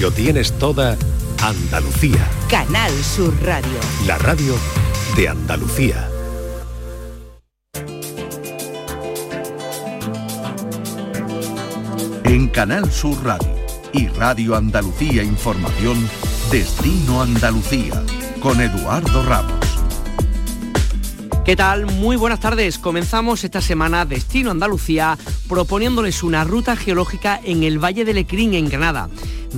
Lo tienes toda Andalucía. Canal Sur Radio. La radio de Andalucía. En Canal Sur Radio y Radio Andalucía Información, Destino Andalucía, con Eduardo Ramos. ¿Qué tal? Muy buenas tardes. Comenzamos esta semana Destino Andalucía proponiéndoles una ruta geológica en el Valle de Lecrín, en Granada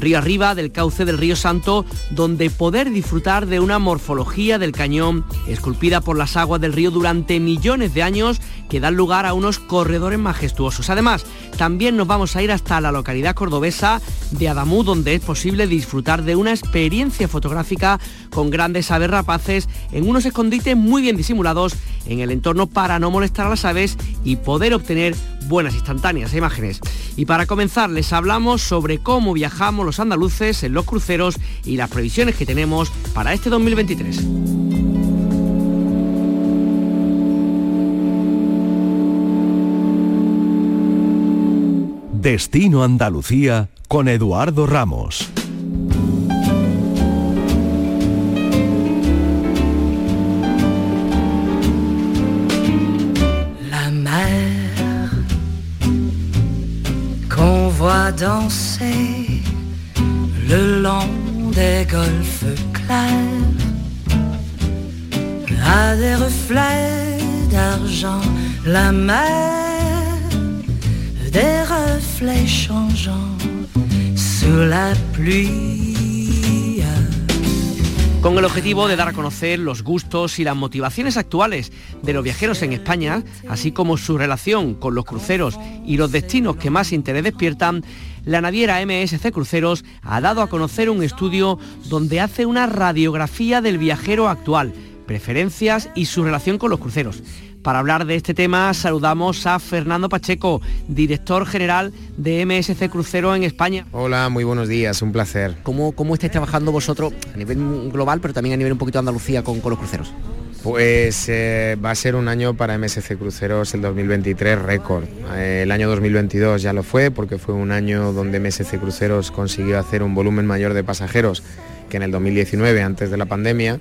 río arriba del cauce del río Santo, donde poder disfrutar de una morfología del cañón esculpida por las aguas del río durante millones de años que dan lugar a unos corredores majestuosos. Además, también nos vamos a ir hasta la localidad cordobesa de Adamú, donde es posible disfrutar de una experiencia fotográfica con grandes aves rapaces en unos escondites muy bien disimulados en el entorno para no molestar a las aves y poder obtener buenas instantáneas e imágenes. Y para comenzar les hablamos sobre cómo viajamos los andaluces en los cruceros y las previsiones que tenemos para este 2023. Destino Andalucía con Eduardo Ramos. Danser le long des golfes clairs à des reflets d'argent, la mer, des reflets changeants sous la pluie. Con el objetivo de dar a conocer los gustos y las motivaciones actuales de los viajeros en España, así como su relación con los cruceros y los destinos que más interés despiertan, la naviera MSC Cruceros ha dado a conocer un estudio donde hace una radiografía del viajero actual, preferencias y su relación con los cruceros. Para hablar de este tema saludamos a Fernando Pacheco, director general de MSC Crucero en España. Hola, muy buenos días, un placer. ¿Cómo, cómo estáis trabajando vosotros a nivel global, pero también a nivel un poquito de Andalucía con, los cruceros? Pues eh, va a ser un año para MSC Cruceros el 2023 récord. Eh, el año 2022 ya lo fue porque fue un año donde MSC Cruceros consiguió hacer un volumen mayor de pasajeros que en el 2019 antes de la pandemia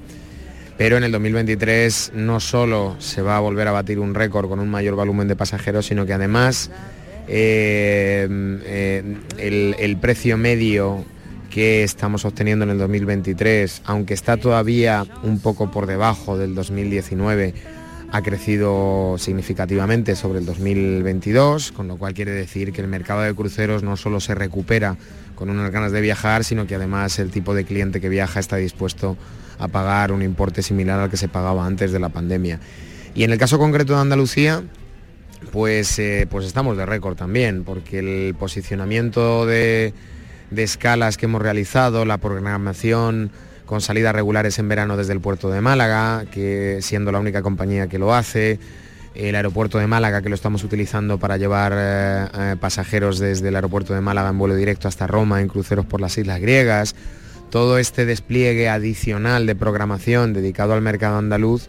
pero en el 2023 no solo se va a volver a batir un récord con un mayor volumen de pasajeros, sino que además eh, eh, el, precio medio que estamos obteniendo en el 2023, aunque está todavía un poco por debajo del 2019, ha crecido significativamente sobre el 2022, con lo cual quiere decir que el mercado de cruceros no solo se recupera con unas ganas de viajar, sino que además el tipo de cliente que viaja está dispuesto a pagar un importe similar al que se pagaba antes de la pandemia. Y en el caso concreto de Andalucía, pues, eh, pues estamos de récord también, porque el posicionamiento de, escalas que hemos realizado, la programación con salidas regulares en verano desde el puerto de Málaga, que siendo la única compañía que lo hace, el aeropuerto de Málaga que lo estamos utilizando para llevar eh, eh, pasajeros desde el aeropuerto de Málaga en vuelo directo hasta Roma en cruceros por las islas griegas, todo este despliegue adicional de programación dedicado al mercado andaluz,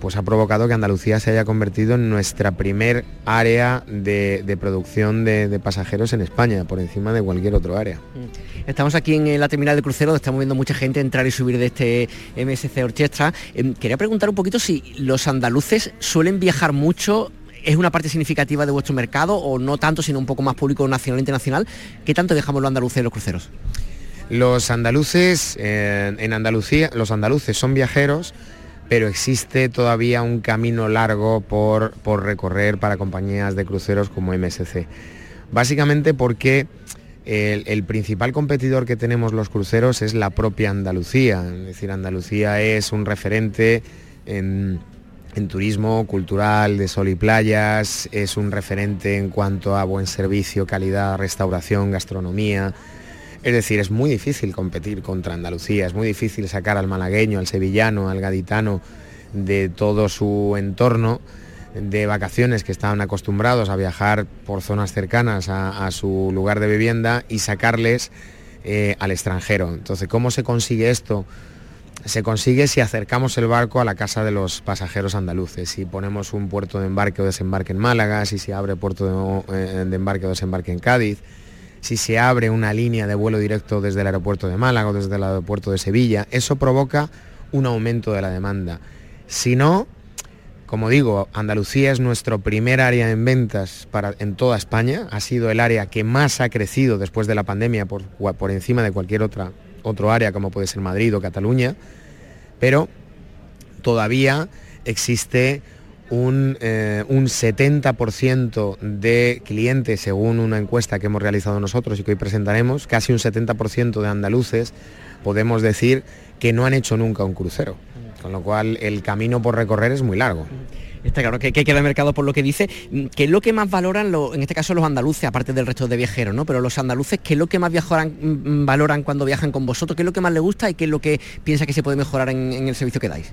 pues ha provocado que Andalucía se haya convertido en nuestra primer área de, producción de, pasajeros en España, por encima de cualquier otro área. Mm. Estamos aquí en la terminal de crucero, estamos viendo mucha gente entrar y subir de este MSC Orchestra. Em, quería preguntar un poquito si los andaluces suelen viajar mucho ¿Es una parte significativa de vuestro mercado o no tanto, sino un poco más público nacional e internacional? ¿Qué tanto dejamos los andaluces en los cruceros? Los andaluces, eh, en Andalucía, los andaluces son viajeros, pero existe todavía un camino largo por, recorrer para compañías de cruceros como MSC. Básicamente porque el, principal competidor que tenemos los cruceros es la propia Andalucía. Es decir, Andalucía es un referente en, en, turismo cultural de sol y playas, es un referente en cuanto a buen servicio, calidad, restauración, gastronomía, es decir, es muy difícil competir contra Andalucía, es muy difícil sacar al malagueño, al sevillano, al gaditano de todo su entorno de vacaciones que estaban acostumbrados a viajar por zonas cercanas a, su lugar de vivienda y sacarles eh, al extranjero. Entonces, ¿cómo se consigue esto? Se consigue si acercamos el barco a la casa de los pasajeros andaluces, si ponemos un puerto de embarque o desembarque en Málaga, si se abre puerto de, eh, de embarque o desembarque en Cádiz, si se abre una línea de vuelo directo desde el aeropuerto de Málaga o desde el aeropuerto de Sevilla, eso provoca un aumento de la demanda. Si no, como digo, Andalucía es nuestro primer área en ventas para, en toda España, ha sido el área que más ha crecido después de la pandemia por, por encima de cualquier otra, otro área como puede ser Madrid o Cataluña, pero todavía existe un, 70% eh, de clientes, según una encuesta que hemos realizado nosotros y que hoy presentaremos, casi un 70% de andaluces podemos decir que no han hecho nunca un crucero. Con lo cual el camino por recorrer es muy largo. Está claro que, que queda mercado por lo que dice. ¿Qué es lo que más valoran, en este caso los andaluces, aparte del resto de viajeros, ¿no? Pero los andaluces, ¿qué es lo que más viajoran, mm, valoran cuando viajan con vosotros? ¿Qué es lo que más les gusta y qué es lo que piensa que se puede mejorar en, el servicio que dais?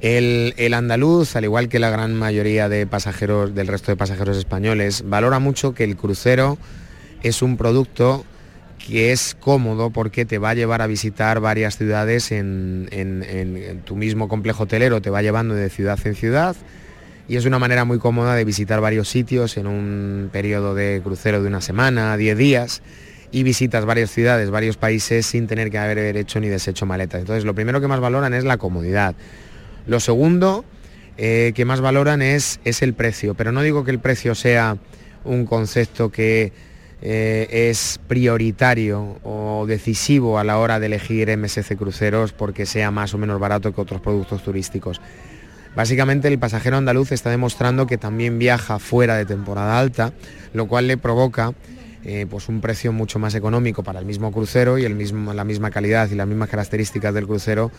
El, andaluz, al igual que la gran mayoría de pasajeros del resto de pasajeros españoles, valora mucho que el crucero es un producto que es cómodo porque te va a llevar a visitar varias ciudades en, tu mismo complejo hotelero, te va llevando de ciudad en ciudad y es una manera muy cómoda de visitar varios sitios en un periodo de crucero de una semana, 10 días y visitas varias ciudades, varios países sin tener que haber hecho ni deshecho maletas. Entonces lo primero que más valoran es la comodidad. Lo segundo eh, que más valoran es, es el precio, pero no digo que el precio sea un concepto que eh, es prioritario o decisivo a la hora de elegir MSC Cruceros porque sea más o menos barato que otros productos turísticos. Básicamente el pasajero andaluz está demostrando que también viaja fuera de temporada alta, lo cual le provoca eh, pues un precio mucho más económico para el mismo crucero y el mismo, la misma calidad y las mismas características del crucero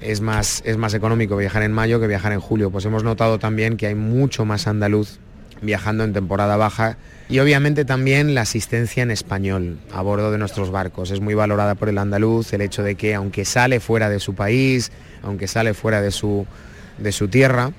es más, es más económico viajar en mayo que viajar en julio. Pues hemos notado también que hay mucho más andaluz viajando en temporada baja y obviamente también la asistencia en español a bordo de nuestros barcos. Es muy valorada por el andaluz el hecho de que aunque sale fuera de su país, aunque sale fuera de su, de su tierra,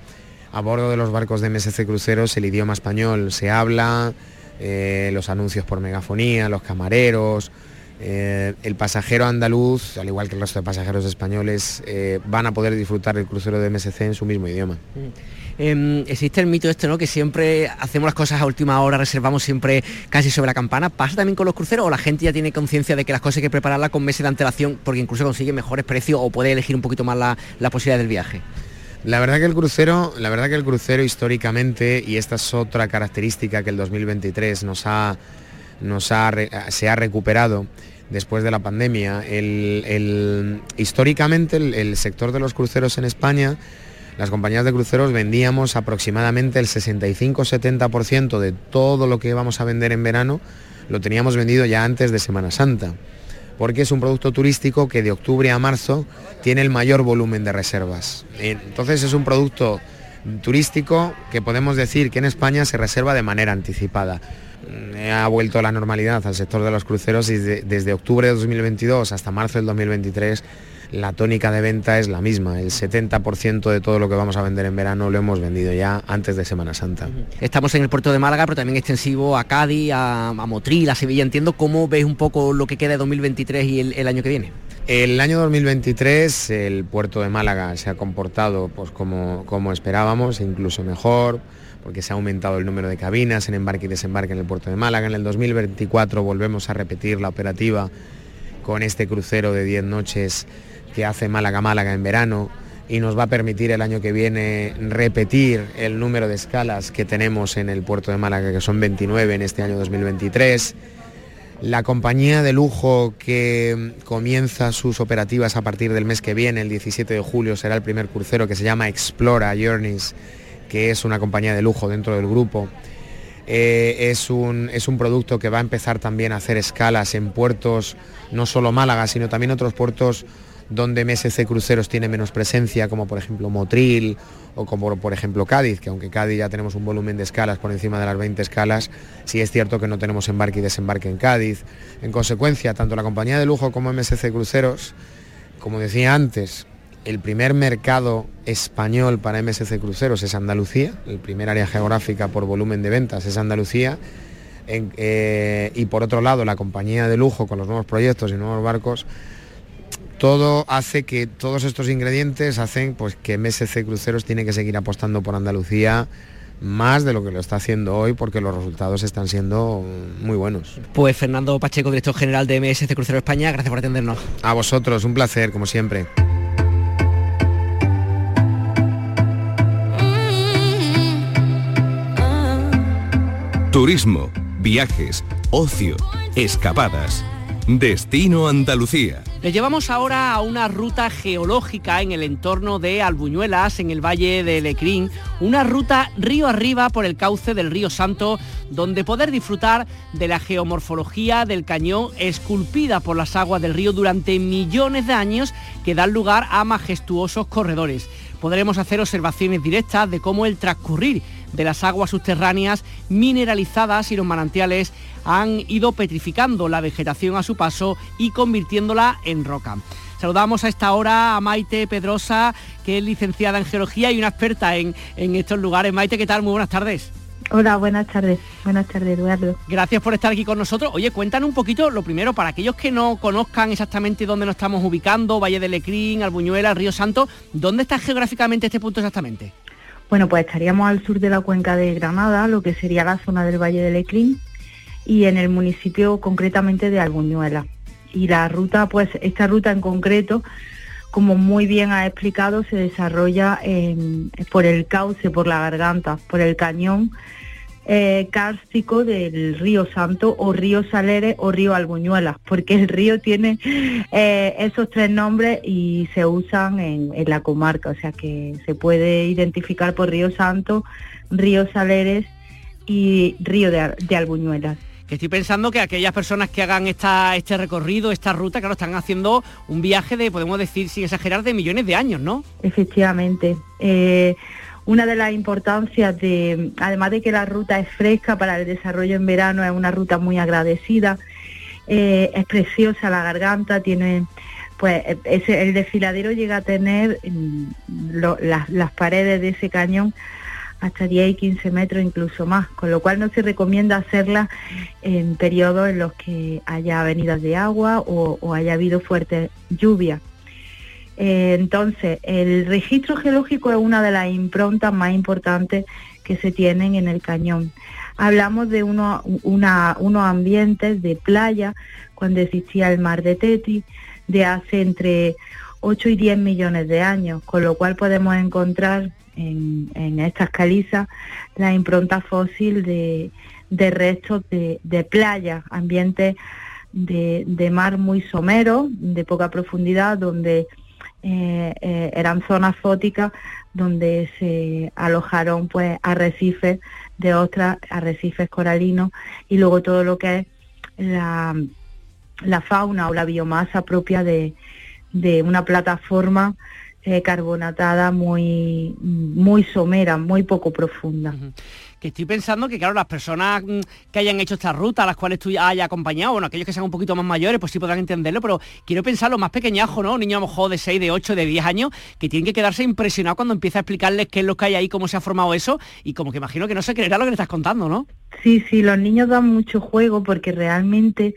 a bordo de los barcos de MSC Cruceros el idioma español se habla, eh, los anuncios por megafonía, los camareros, eh, el pasajero andaluz, al igual que el resto de pasajeros españoles, eh, van a poder disfrutar del crucero de MSC en su mismo idioma. Mm. Em, existe el mito este, ¿no? Que siempre hacemos las cosas a última hora, reservamos siempre casi sobre la campana. ¿Pasa también con los cruceros o la gente ya tiene conciencia de que las cosas hay que prepararlas con meses de antelación porque incluso consigue mejores precios o puede elegir un poquito más la, posibilidad del viaje? La verdad que el crucero, la verdad que el crucero históricamente, y esta es otra característica que el 2023 nos ha, nos ha, se ha recuperado después de la pandemia. históricamente el sector de los cruceros en España las compañías de cruceros vendíamos aproximadamente el 65-70% de todo lo que íbamos a vender en verano, lo teníamos vendido ya antes de Semana Santa, porque es un producto turístico que de octubre a marzo tiene el mayor volumen de reservas. Entonces es un producto turístico que podemos decir que en España se reserva de manera anticipada. Ha vuelto la normalidad al sector de los cruceros y desde octubre de 2022 hasta marzo del 2023 la tónica de venta es la misma. El 70% de todo lo que vamos a vender en verano lo hemos vendido ya antes de Semana Santa. Estamos en el puerto de Málaga, pero también extensivo a Cádiz, a, Motril, a Sevilla. Entiendo cómo veis un poco lo que queda de 2023 y el, año que viene. El año 2023 el puerto de Málaga se ha comportado pues, como, como esperábamos, incluso mejor porque se ha aumentado el número de cabinas en embarque y desembarque en el puerto de Málaga. En el 2024 volvemos a repetir la operativa con este crucero de 10 noches que hace Málaga-Málaga en verano y nos va a permitir el año que viene repetir el número de escalas que tenemos en el puerto de Málaga, que son 29 en este año 2023. La compañía de lujo que comienza sus operativas a partir del mes que viene, el 17 de julio, será el primer crucero que se llama Explora Journeys, que es una compañía de lujo dentro del grupo. Eh, es, un, es un producto que va a empezar también a hacer escalas en puertos, no solo Málaga, sino también otros puertos donde MSC Cruceros tiene menos presencia, como por ejemplo Motril o como por ejemplo Cádiz, que aunque Cádiz ya tenemos un volumen de escalas por encima de las 20 escalas, sí es cierto que no tenemos embarque y desembarque en Cádiz. En consecuencia, tanto la compañía de lujo como MSC Cruceros, como decía antes, el primer mercado español para MSC Cruceros es Andalucía, el primer área geográfica por volumen de ventas es Andalucía. Eh, y por otro lado, la compañía de lujo con los nuevos proyectos y nuevos barcos todo hace que todos estos ingredientes hacen pues que MSC Cruceros tiene que seguir apostando por Andalucía más de lo que lo está haciendo hoy porque los resultados están siendo muy buenos. Pues Fernando Pacheco, director general de MSC Crucero España, gracias por atendernos. A vosotros, un placer, como siempre. Turismo, viajes, ocio, escapadas. Destino Andalucía. Les llevamos ahora a una ruta geológica en el entorno de Albuñuelas, en el valle de Lecrín, una ruta río arriba por el cauce del río Santo, donde poder disfrutar de la geomorfología del cañón esculpida por las aguas del río durante millones de años que dan lugar a majestuosos corredores. Podremos hacer observaciones directas de cómo el transcurrir de las aguas subterráneas mineralizadas y los manantiales han ido petrificando la vegetación a su paso y convirtiéndola en roca. Saludamos a esta hora a Maite Pedrosa, que es licenciada en geología y una experta en, en estos lugares. Maite, ¿qué tal? Muy buenas tardes. Hola, buenas tardes. Buenas tardes, Eduardo. Gracias por estar aquí con nosotros. Oye, cuéntanos un poquito, lo primero, para aquellos que no conozcan exactamente dónde nos estamos ubicando, Valle de Lecrín, Albuñuela, Río Santo, ¿dónde está geográficamente este punto exactamente? Bueno, pues estaríamos al sur de la cuenca de Granada, lo que sería la zona del Valle de Lecrín, y en el municipio concretamente de Albuñuela. Y la ruta, pues esta ruta en concreto, como muy bien ha explicado, se desarrolla por el cauce, por la garganta, por el cañón eh, cárstico del río Santo o río Saleres o río Albuñuela, porque el río tiene eh, esos tres nombres y se usan en, la comarca, o sea que se puede identificar por río Santo, río Saleres y río de, de Albuñuelas que estoy pensando que aquellas personas que hagan esta, este recorrido, esta ruta, claro, están haciendo un viaje de, podemos decir, sin exagerar, de millones de años, ¿no? Efectivamente. Eh, una de las importancias de, además de que la ruta es fresca para el desarrollo en verano, es una ruta muy agradecida, eh, es preciosa la garganta, tiene pues el desfiladero llega a tener mm, las, paredes de ese cañón hasta 10 y 15 metros incluso más, con lo cual no se recomienda hacerla en periodos en los que haya venidas de agua o, o haya habido fuertes lluvias. Eh, entonces, el registro geológico es una de las improntas más importantes que se tienen en el cañón. Hablamos de unos ambientes de playa cuando existía el mar de Teti, de hace entre 8 y 10 millones de años, con lo cual podemos encontrar en, estas calizas la impronta fósil de, restos de, playa, ambientes de, de mar muy somero, de poca profundidad, donde eh, eh, eran zonas fóticas donde se alojaron pues arrecifes de otras, arrecifes coralinos y luego todo lo que es la, fauna o la biomasa propia de, una plataforma eh, carbonatada muy, muy somera, muy poco profunda que estoy pensando que, claro, las personas mm, que hayan hecho esta ruta, a las cuales tú hayas acompañado, bueno, aquellos que sean un poquito más mayores, pues sí podrán entenderlo, pero quiero pensar los más pequeñajos, ¿no? Niños a lo mejor de 6, de 8, de 10 años, que tienen que quedarse impresionados cuando empieza a explicarles qué es lo que hay ahí, cómo se ha formado eso, y como que imagino que no se creerá lo que le estás contando, ¿no? Sí, sí, los niños dan mucho juego porque realmente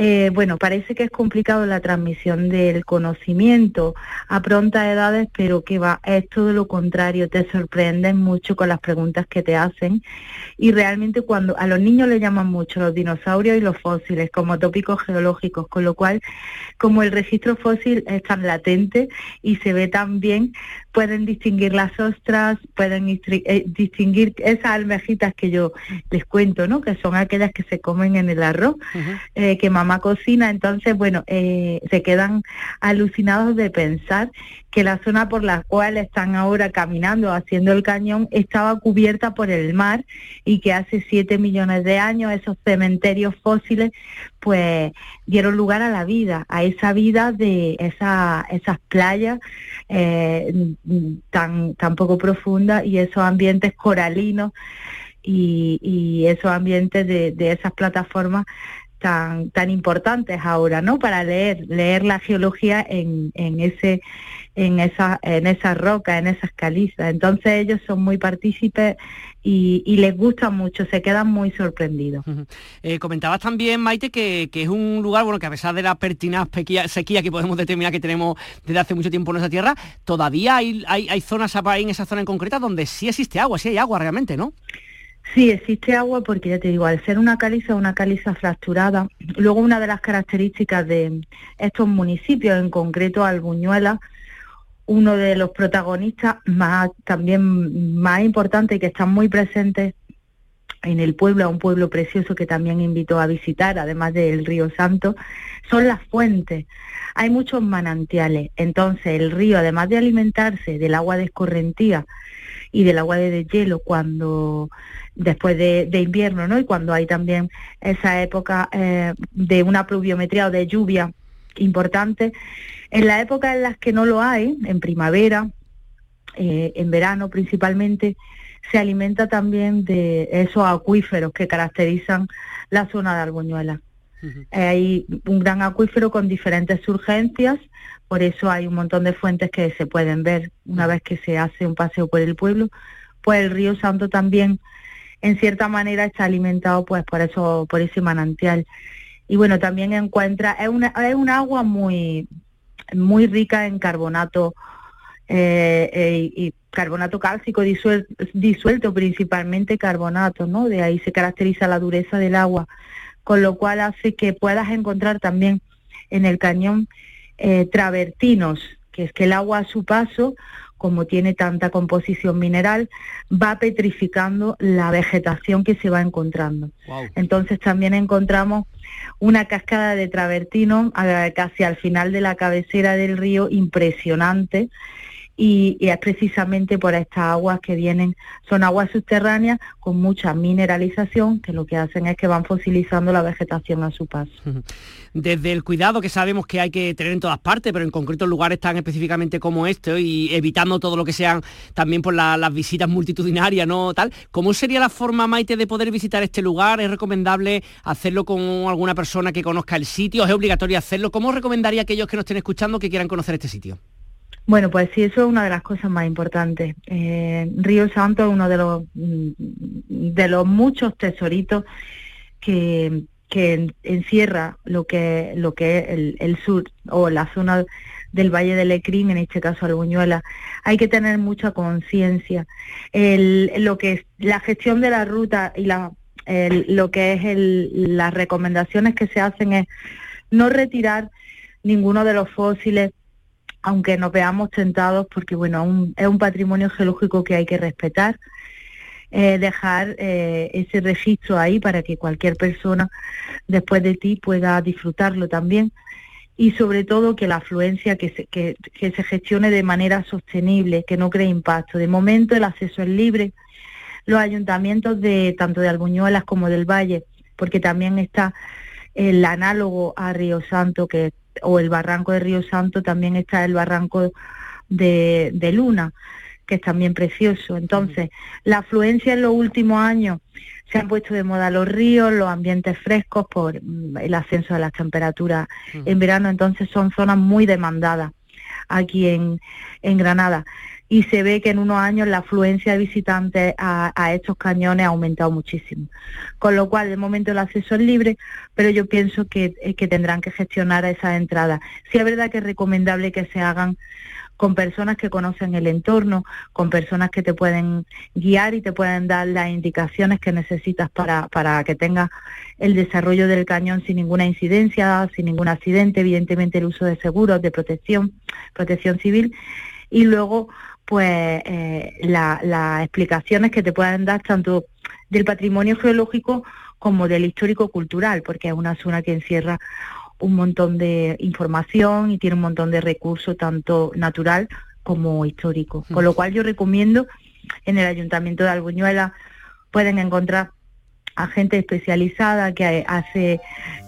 eh, bueno, parece que es complicado la transmisión del conocimiento a prontas edades, pero que va, es todo lo contrario, te sorprenden mucho con las preguntas que te hacen. Y realmente cuando a los niños les llaman mucho los dinosaurios y los fósiles como tópicos geológicos, con lo cual como el registro fósil es tan latente y se ve tan bien, pueden distinguir las ostras, pueden eh, distinguir esas almejitas que yo les cuento, ¿no? Que son aquellas que se comen en el arroz, eh, que mamá cocina. Entonces, bueno, eh, se quedan alucinados de pensar que la zona por la cual están ahora caminando, haciendo el cañón, estaba cubierta por el mar y que hace siete millones de años esos cementerios fósiles pues dieron lugar a la vida, a esa vida de esa, esas playas eh, tan, tan poco profundas y esos ambientes coralinos y, esos ambientes de, de esas plataformas tan, tan importantes ahora, ¿no? Para leer, leer la geología en, en ese en esa, en esas rocas, en esas calizas. Entonces ellos son muy partícipes y, les gusta mucho, se quedan muy sorprendidos. Eh, comentabas también, Maite, que, es un lugar, bueno, que a pesar de la pertinaz sequía que podemos determinar que tenemos desde hace mucho tiempo en nuestra tierra, todavía hay, hay, hay zonas en esa zona en concreta donde sí existe agua, sí hay agua realmente, ¿no? Sí, existe agua porque ya te digo, al ser una caliza, una caliza fracturada, luego una de las características de estos municipios, en concreto Albuñuela, uno de los protagonistas más también más importantes y que están muy presentes en el pueblo, a un pueblo precioso que también invito a visitar, además del río Santo, son las fuentes. Hay muchos manantiales, entonces el río, además de alimentarse del agua de escorrentía y del agua de deshielo cuando después de, invierno, ¿no? Y cuando hay también esa época eh, de una pluviometría o de lluvia importante, en la época en las que no lo hay, en primavera, eh, en verano principalmente, se alimenta también de esos acuíferos que caracterizan la zona de Arboñuela. Hay un gran acuífero con diferentes surgencias, por eso hay un montón de fuentes que se pueden ver una vez que se hace un paseo por el pueblo. Pues el río Santo también, en cierta manera, está alimentado pues por eso, por ese manantial. Y bueno, también encuentra, es una, es un agua muy, muy rica en carbonato eh, eh, y carbonato cálcico disuelto, disuelto, principalmente carbonato, ¿no? De ahí se caracteriza la dureza del agua, con lo cual hace que puedas encontrar también en el cañón eh, travertinos, que es que el agua a su paso, como tiene tanta composición mineral, va petrificando la vegetación que se va encontrando. Entonces también encontramos una cascada de travertino casi al final de la cabecera del río impresionante y, es precisamente por estas aguas que vienen, son aguas subterráneas con mucha mineralización que lo que hacen es que van fosilizando la vegetación a su paso. Desde el cuidado que sabemos que hay que tener en todas partes, pero en concreto en lugares tan específicamente como este y evitando todo lo que sean también por las visitas multitudinarias, ¿no? Tal, ¿cómo sería la forma, Maite, de poder visitar este lugar? ¿Es recomendable hacerlo con alguna persona que conozca el sitio? ¿Es obligatorio hacerlo? ¿Cómo recomendaría a aquellos que nos estén escuchando que quieran conocer este sitio? Bueno, pues sí, eso es una de las cosas más importantes. Eh, Río Santo es uno de los, mm, de los muchos tesoritos que, que encierra lo que, lo que es el, sur o la zona del Valle del Ecrín, en este caso Albuñuela. Hay que tener mucha conciencia. Lo que es la gestión de la ruta y la, lo que es las recomendaciones que se hacen es no retirar ninguno de los fósiles aunque nos veamos tentados, porque bueno, es un patrimonio geológico que hay que respetar, eh, dejar eh, ese registro ahí para que cualquier persona después de ti pueda disfrutarlo también y sobre todo que la afluencia que se, que, se gestione de manera sostenible, que no cree impacto. De momento el acceso es libre. Los ayuntamientos de tanto de Albuñuelas como del Valle, porque también está el análogo a Río Santo, que o el barranco de Río Santo, también está el barranco de, Luna, que es también precioso. Entonces, la afluencia en los últimos años se han puesto de moda los ríos, los ambientes frescos por mm, el ascenso de las temperaturas en verano, entonces son zonas muy demandadas aquí en, en Granada y se ve que en unos años la afluencia de visitantes a, estos cañones ha aumentado muchísimo. Con lo cual, de momento el acceso es libre, pero yo pienso que, eh, que tendrán que gestionar esas entradas. Sí es verdad que es recomendable que se hagan con personas que conocen el entorno, con personas que te pueden guiar y te pueden dar las indicaciones que necesitas para, para que tengas el desarrollo del cañón sin ninguna incidencia, sin ningún accidente, evidentemente el uso de seguros, de protección, protección civil, y luego pues eh, las explicaciones que te puedan dar tanto del patrimonio geológico como del histórico cultural, porque es una zona que encierra un montón de información y tiene un montón de recursos, tanto natural como histórico. Con lo cual yo recomiendo en el Ayuntamiento de Albuñuela pueden encontrar a gente especializada que hace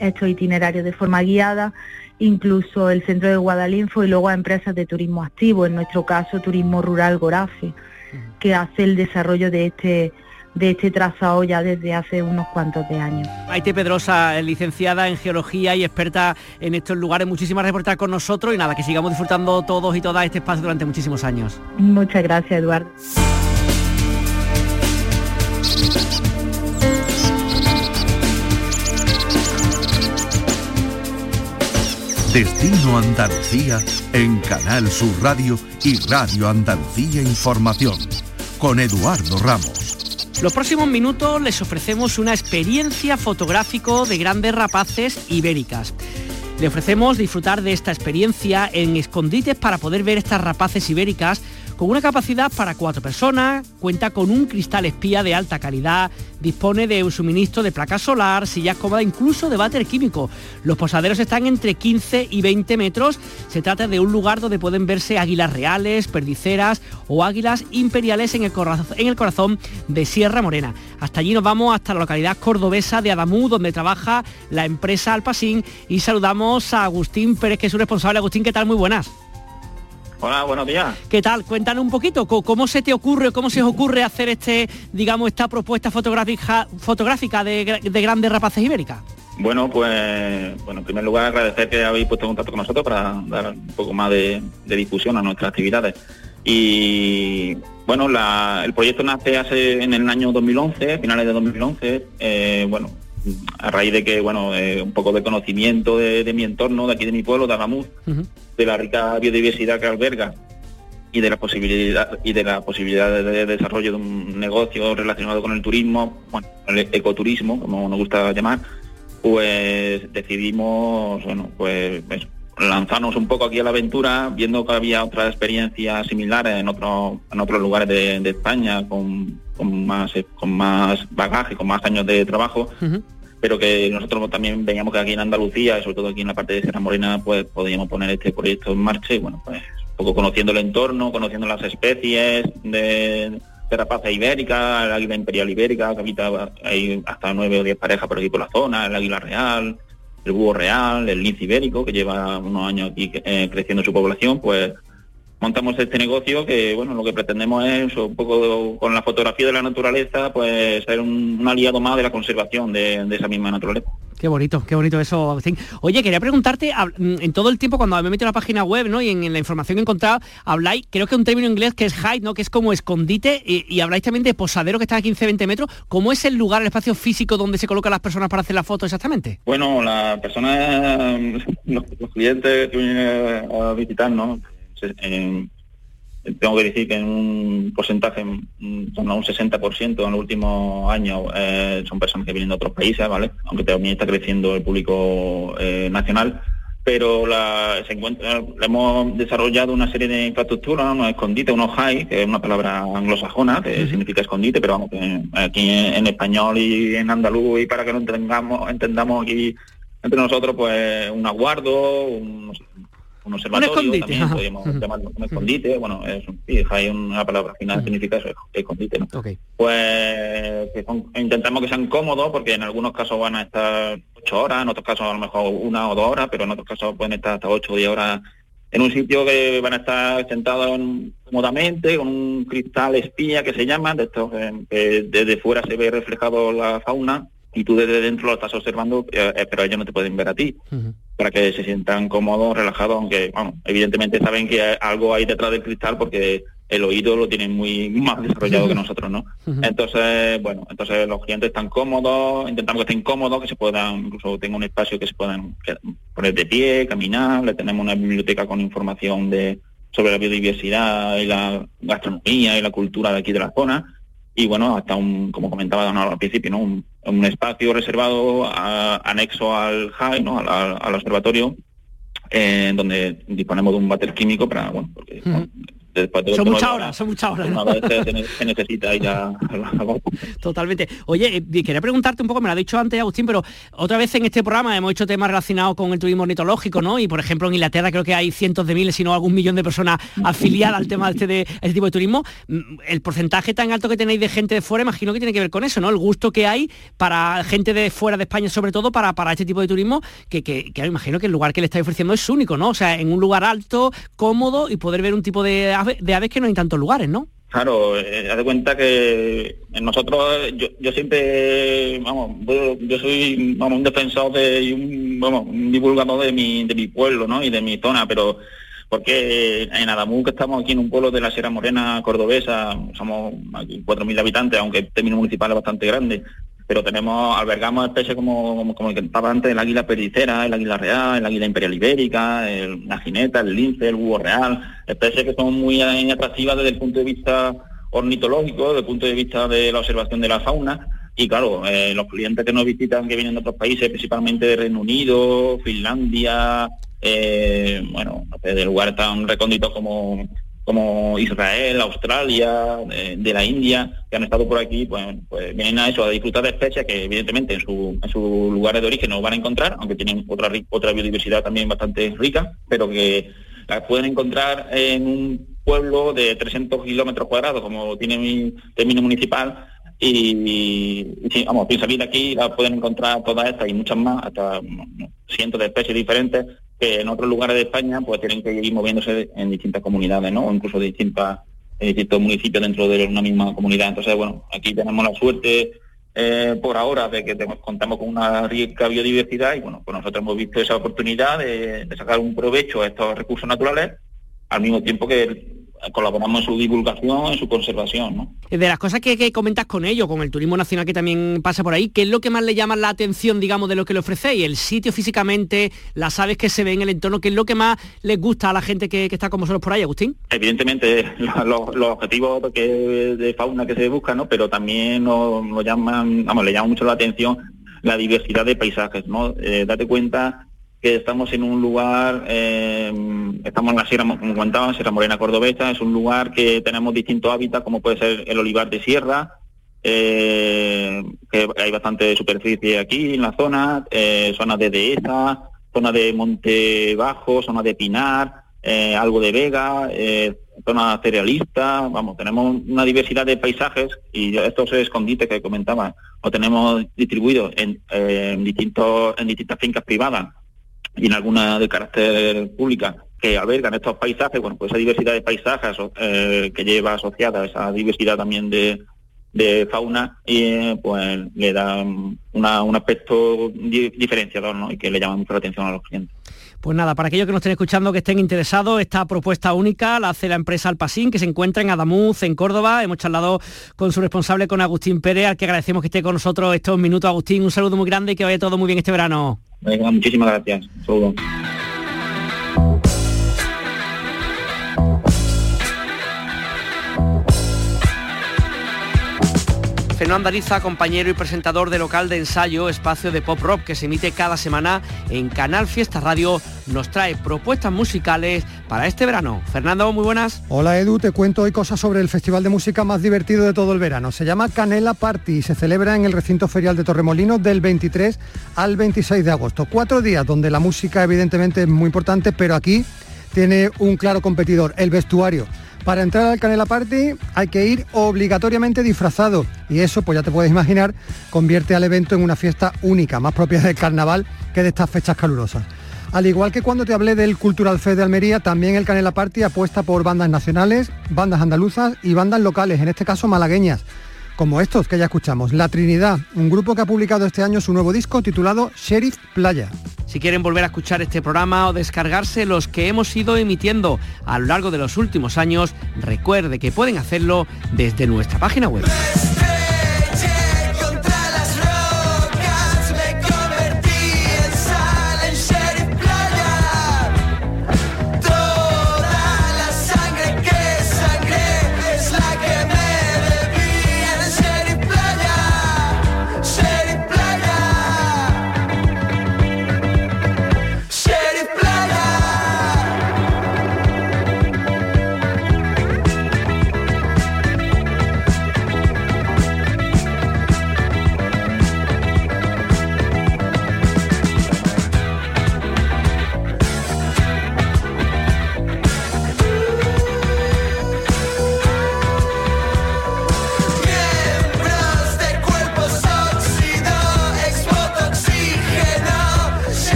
estos itinerarios de forma guiada incluso el centro de Guadalinfo y luego a empresas de turismo activo, en nuestro caso Turismo Rural Gorafe, que hace el desarrollo de este de este trazado ya desde hace unos cuantos de años. Maite Pedrosa, licenciada en Geología y experta en estos lugares, muchísimas gracias por estar con nosotros y nada, que sigamos disfrutando todos y todas este espacio durante muchísimos años. Muchas gracias, Eduardo. Destino Andalucía en Canal Sur Radio y Radio Andalucía Información con Eduardo Ramos. Los próximos minutos les ofrecemos una experiencia fotográfico de grandes rapaces ibéricas. Le ofrecemos disfrutar de esta experiencia en escondites para poder ver estas rapaces ibéricas con una capacidad para cuatro personas, cuenta con un cristal espía de alta calidad, dispone de un suministro de placa solar, sillas cómodas, incluso de váter químico. Los posaderos están entre 15 y 20 metros. Se trata de un lugar donde pueden verse águilas reales, perdiceras o águilas imperiales en el, en el corazón de Sierra Morena. Hasta allí nos vamos, hasta la localidad cordobesa de Adamú, donde trabaja la empresa Alpasín y saludamos a Agustín Pérez, que es su responsable. Agustín, ¿qué tal? Muy buenas. Hola, buenos días. ¿Qué tal? Cuéntanos un poquito, ¿cómo se te ocurre, cómo se os ocurre hacer este, digamos, esta propuesta fotográfica, fotográfica de, grandes rapaces ibéricas? Bueno, pues, bueno, en primer lugar agradecer que habéis puesto en contacto con nosotros para dar un poco más de, difusión a nuestras actividades. Y bueno, el proyecto nace hace en el año 2011, finales de 2011. Eh, bueno, a raíz de que, bueno, eh, un poco de conocimiento de, mi entorno, de aquí de mi pueblo, de Agamuz, de la rica biodiversidad que alberga y de la posibilidad y de la posibilidad de, desarrollo de un negocio relacionado con el turismo, bueno, el ecoturismo, como nos gusta llamar, pues decidimos, bueno, pues lanzarnos un poco aquí a la aventura, viendo que había otras experiencias similares en otros en otros lugares de, España con, más con más bagaje, con más años de trabajo pero que nosotros también veíamos que aquí en Andalucía, y sobre todo aquí en la parte de Sierra Morena, pues podíamos poner este proyecto en marcha y bueno, pues un poco conociendo el entorno, conociendo las especies de, de rapaza ibérica, el águila imperial ibérica, que habita hay hasta nueve o diez parejas por aquí por la zona, el águila real, el búho real, el lince ibérico, que lleva unos años aquí eh, creciendo su población, pues montamos este negocio que, bueno, lo que pretendemos es un poco con la fotografía de la naturaleza, pues ser un, aliado más de la conservación de, esa misma naturaleza. Qué bonito, qué bonito eso. Oye, quería preguntarte, mm, en todo el tiempo cuando me meto en la página web, ¿no? Y en, la información que he encontrado, habláis, creo que un término inglés que es hide, ¿no? Que es como escondite, y, habláis también de posadero que está a 15-20 metros. ¿Cómo es el lugar, el espacio físico donde se colocan las personas para hacer la foto exactamente? Bueno, las personas, los, clientes que vienen a visitar, ¿no? Tengo que decir que en un porcentaje, en torno a un 60% en los últimos años eh, son personas que vienen de otros países, ¿vale? Aunque también está creciendo el público eh, nacional, pero la, se encuentra, hemos desarrollado una serie de infraestructuras, unos escondites, unos high, que es una palabra anglosajona, que significa escondite, pero vamos, que aquí en, español y en andaluz, y para que lo entendamos, entendamos aquí entre nosotros, pues un aguardo, un, un observatorio, también podríamos llamarlo un escondite, bueno, es un, hay una palabra final significa eso, escondite, ¿no? Pues intentamos que sean cómodos porque en algunos casos van a estar ocho horas, en otros casos a lo mejor una o dos horas, pero en otros casos pueden estar hasta ocho o diez horas en un sitio que van a estar sentados cómodamente, con un cristal espía que se llama, de estos que desde fuera se ve reflejado la fauna y tú desde dentro lo estás observando, eh, eh, pero ellos no te pueden ver a ti, para que se sientan cómodos, relajados, aunque, bueno, evidentemente saben que algo hay detrás del cristal porque el oído lo tienen muy más desarrollado que nosotros, ¿no? Entonces, bueno, entonces los clientes están cómodos, intentamos que estén cómodos, que se puedan, incluso tengan un espacio que se puedan poner de pie, caminar, le tenemos una biblioteca con información de sobre la biodiversidad y la gastronomía y la cultura de aquí de la zona y bueno, hasta un, como comentaba al principio, ¿no? un, espacio reservado anexo al HAI, ¿no? al, observatorio, en donde disponemos de un váter químico para, bueno, porque son muchas horas, son muchas horas. Se, necesita. Totalmente. Oye, eh, quería preguntarte un poco, me lo ha dicho antes Agustín, pero otra vez en este programa hemos hecho temas relacionados con el turismo ornitológico, ¿no? Y por ejemplo en Inglaterra creo que hay cientos de miles, si no algún millón de personas afiliadas al tema de este, de este tipo de turismo. Mm, el porcentaje tan alto que tenéis de gente de fuera, imagino que tiene que ver con eso, ¿no? El gusto que hay para gente de fuera de España, sobre todo para, para este tipo de turismo, que, que, que imagino que el lugar que le estáis ofreciendo es único, ¿no? O sea, en un lugar alto, cómodo y poder ver un tipo de de aves que no hay tantos lugares, ¿no? Claro, eh, haz de cuenta que nosotros, yo, yo siempre, vamos, yo soy vamos, un defensor de, un, vamos, un divulgador de mi, de mi pueblo, ¿no? Y de mi zona, pero porque en Adamú, que estamos aquí en un pueblo de la Sierra Morena cordobesa, somos 4.000 habitantes, aunque el término municipal es bastante grande, pero tenemos, albergamos especies como, como, que estaba antes, el águila pericera, el águila real, el águila imperial ibérica, el, la jineta, el lince, el búho real, especies que son muy atractivas desde el punto de vista ornitológico, desde el punto de vista de la observación de la fauna, y claro, eh, los clientes que nos visitan, que vienen de otros países, principalmente de Reino Unido, Finlandia, eh, bueno, de lugares tan recónditos como como Israel, Australia, de, la India, que han estado por aquí, pues, pues, vienen a eso, a disfrutar de especies que evidentemente en sus su lugares de origen no van a encontrar, aunque tienen otra, otra biodiversidad también bastante rica, pero que las pueden encontrar en un pueblo de 300 kilómetros cuadrados, como tiene mi término municipal, y, y vamos, piensa bien aquí, las pueden encontrar todas estas y muchas más, hasta cientos de especies diferentes, que en otros lugares de España pues tienen que ir moviéndose en distintas comunidades, ¿no? O incluso de distintas, distintos municipios dentro de una misma comunidad. Entonces, bueno, aquí tenemos la suerte eh, por ahora de que contamos con una rica biodiversidad y bueno, pues nosotros hemos visto esa oportunidad de, de sacar un provecho a estos recursos naturales al mismo tiempo que colaboramos en su divulgación, en su conservación. ¿no? De las cosas que, comentas con ellos, con el turismo nacional que también pasa por ahí, ¿qué es lo que más le llama la atención, digamos, de lo que le ofrecéis? El sitio físicamente, las aves que se ven en el entorno, ¿qué es lo que más les gusta a la gente que, está como nosotros por ahí, Agustín? Evidentemente, los, objetivos de fauna que se buscan, ¿no? Pero también nos, llaman, vamos, le llama mucho la atención la diversidad de paisajes, ¿no? Eh, date cuenta que estamos en un lugar, eh, estamos en la Sierra, como comentaba, Sierra Morena Cordobesa, es un lugar que tenemos distintos hábitats, como puede ser el olivar de sierra, eh, que hay bastante superficie aquí en la zona, eh, zonas de dehesa, zona de monte bajo, zona de pinar, algo de vega, zona cerealista, vamos, tenemos una diversidad de paisajes y estos escondites que comentaba, lo tenemos distribuidos en, en, distintos, en distintas fincas privadas y en alguna de carácter pública que albergan estos paisajes, bueno, pues esa diversidad de paisajes eh, que lleva asociada esa diversidad también de, fauna y pues le da una, un aspecto diferenciador ¿no? y que le llama mucho la atención a los clientes. Pues nada, para aquellos que nos estén escuchando, que estén interesados, esta propuesta única la hace la empresa Alpasín, que se encuentra en Adamuz, en Córdoba. Hemos charlado con su responsable, con Agustín Pérez, al que agradecemos que esté con nosotros estos minutos. Agustín, un saludo muy grande y que vaya todo muy bien este verano. muchísimas gracias. saludo. Fernando Ariza, compañero y presentador de local de ensayo Espacio de Pop Rock, que se emite cada semana en Canal Fiesta Radio, nos trae propuestas musicales para este verano. Fernando, muy buenas. Hola Edu, te cuento hoy cosas sobre el festival de música más divertido de todo el verano. Se llama Canela Party y se celebra en el recinto ferial de Torremolinos del 23 al 26 de agosto. Cuatro días donde la música evidentemente es muy importante, pero aquí tiene un claro competidor, el vestuario para entrar al Canela Party hay que ir obligatoriamente disfrazado y eso, pues ya te puedes imaginar, convierte al evento en una fiesta única, más propia del carnaval que de estas fechas calurosas. Al igual que cuando te hablé del Cultural Fest de Almería, también el Canela Party apuesta por bandas nacionales, bandas andaluzas y bandas locales, en este caso malagueñas como estos que ya escuchamos. La Trinidad, un grupo que ha publicado este año su nuevo disco titulado Sheriff Playa. Si quieren volver a escuchar este programa o descargarse los que hemos ido emitiendo a lo largo de los últimos años, recuerde que pueden hacerlo desde nuestra página web.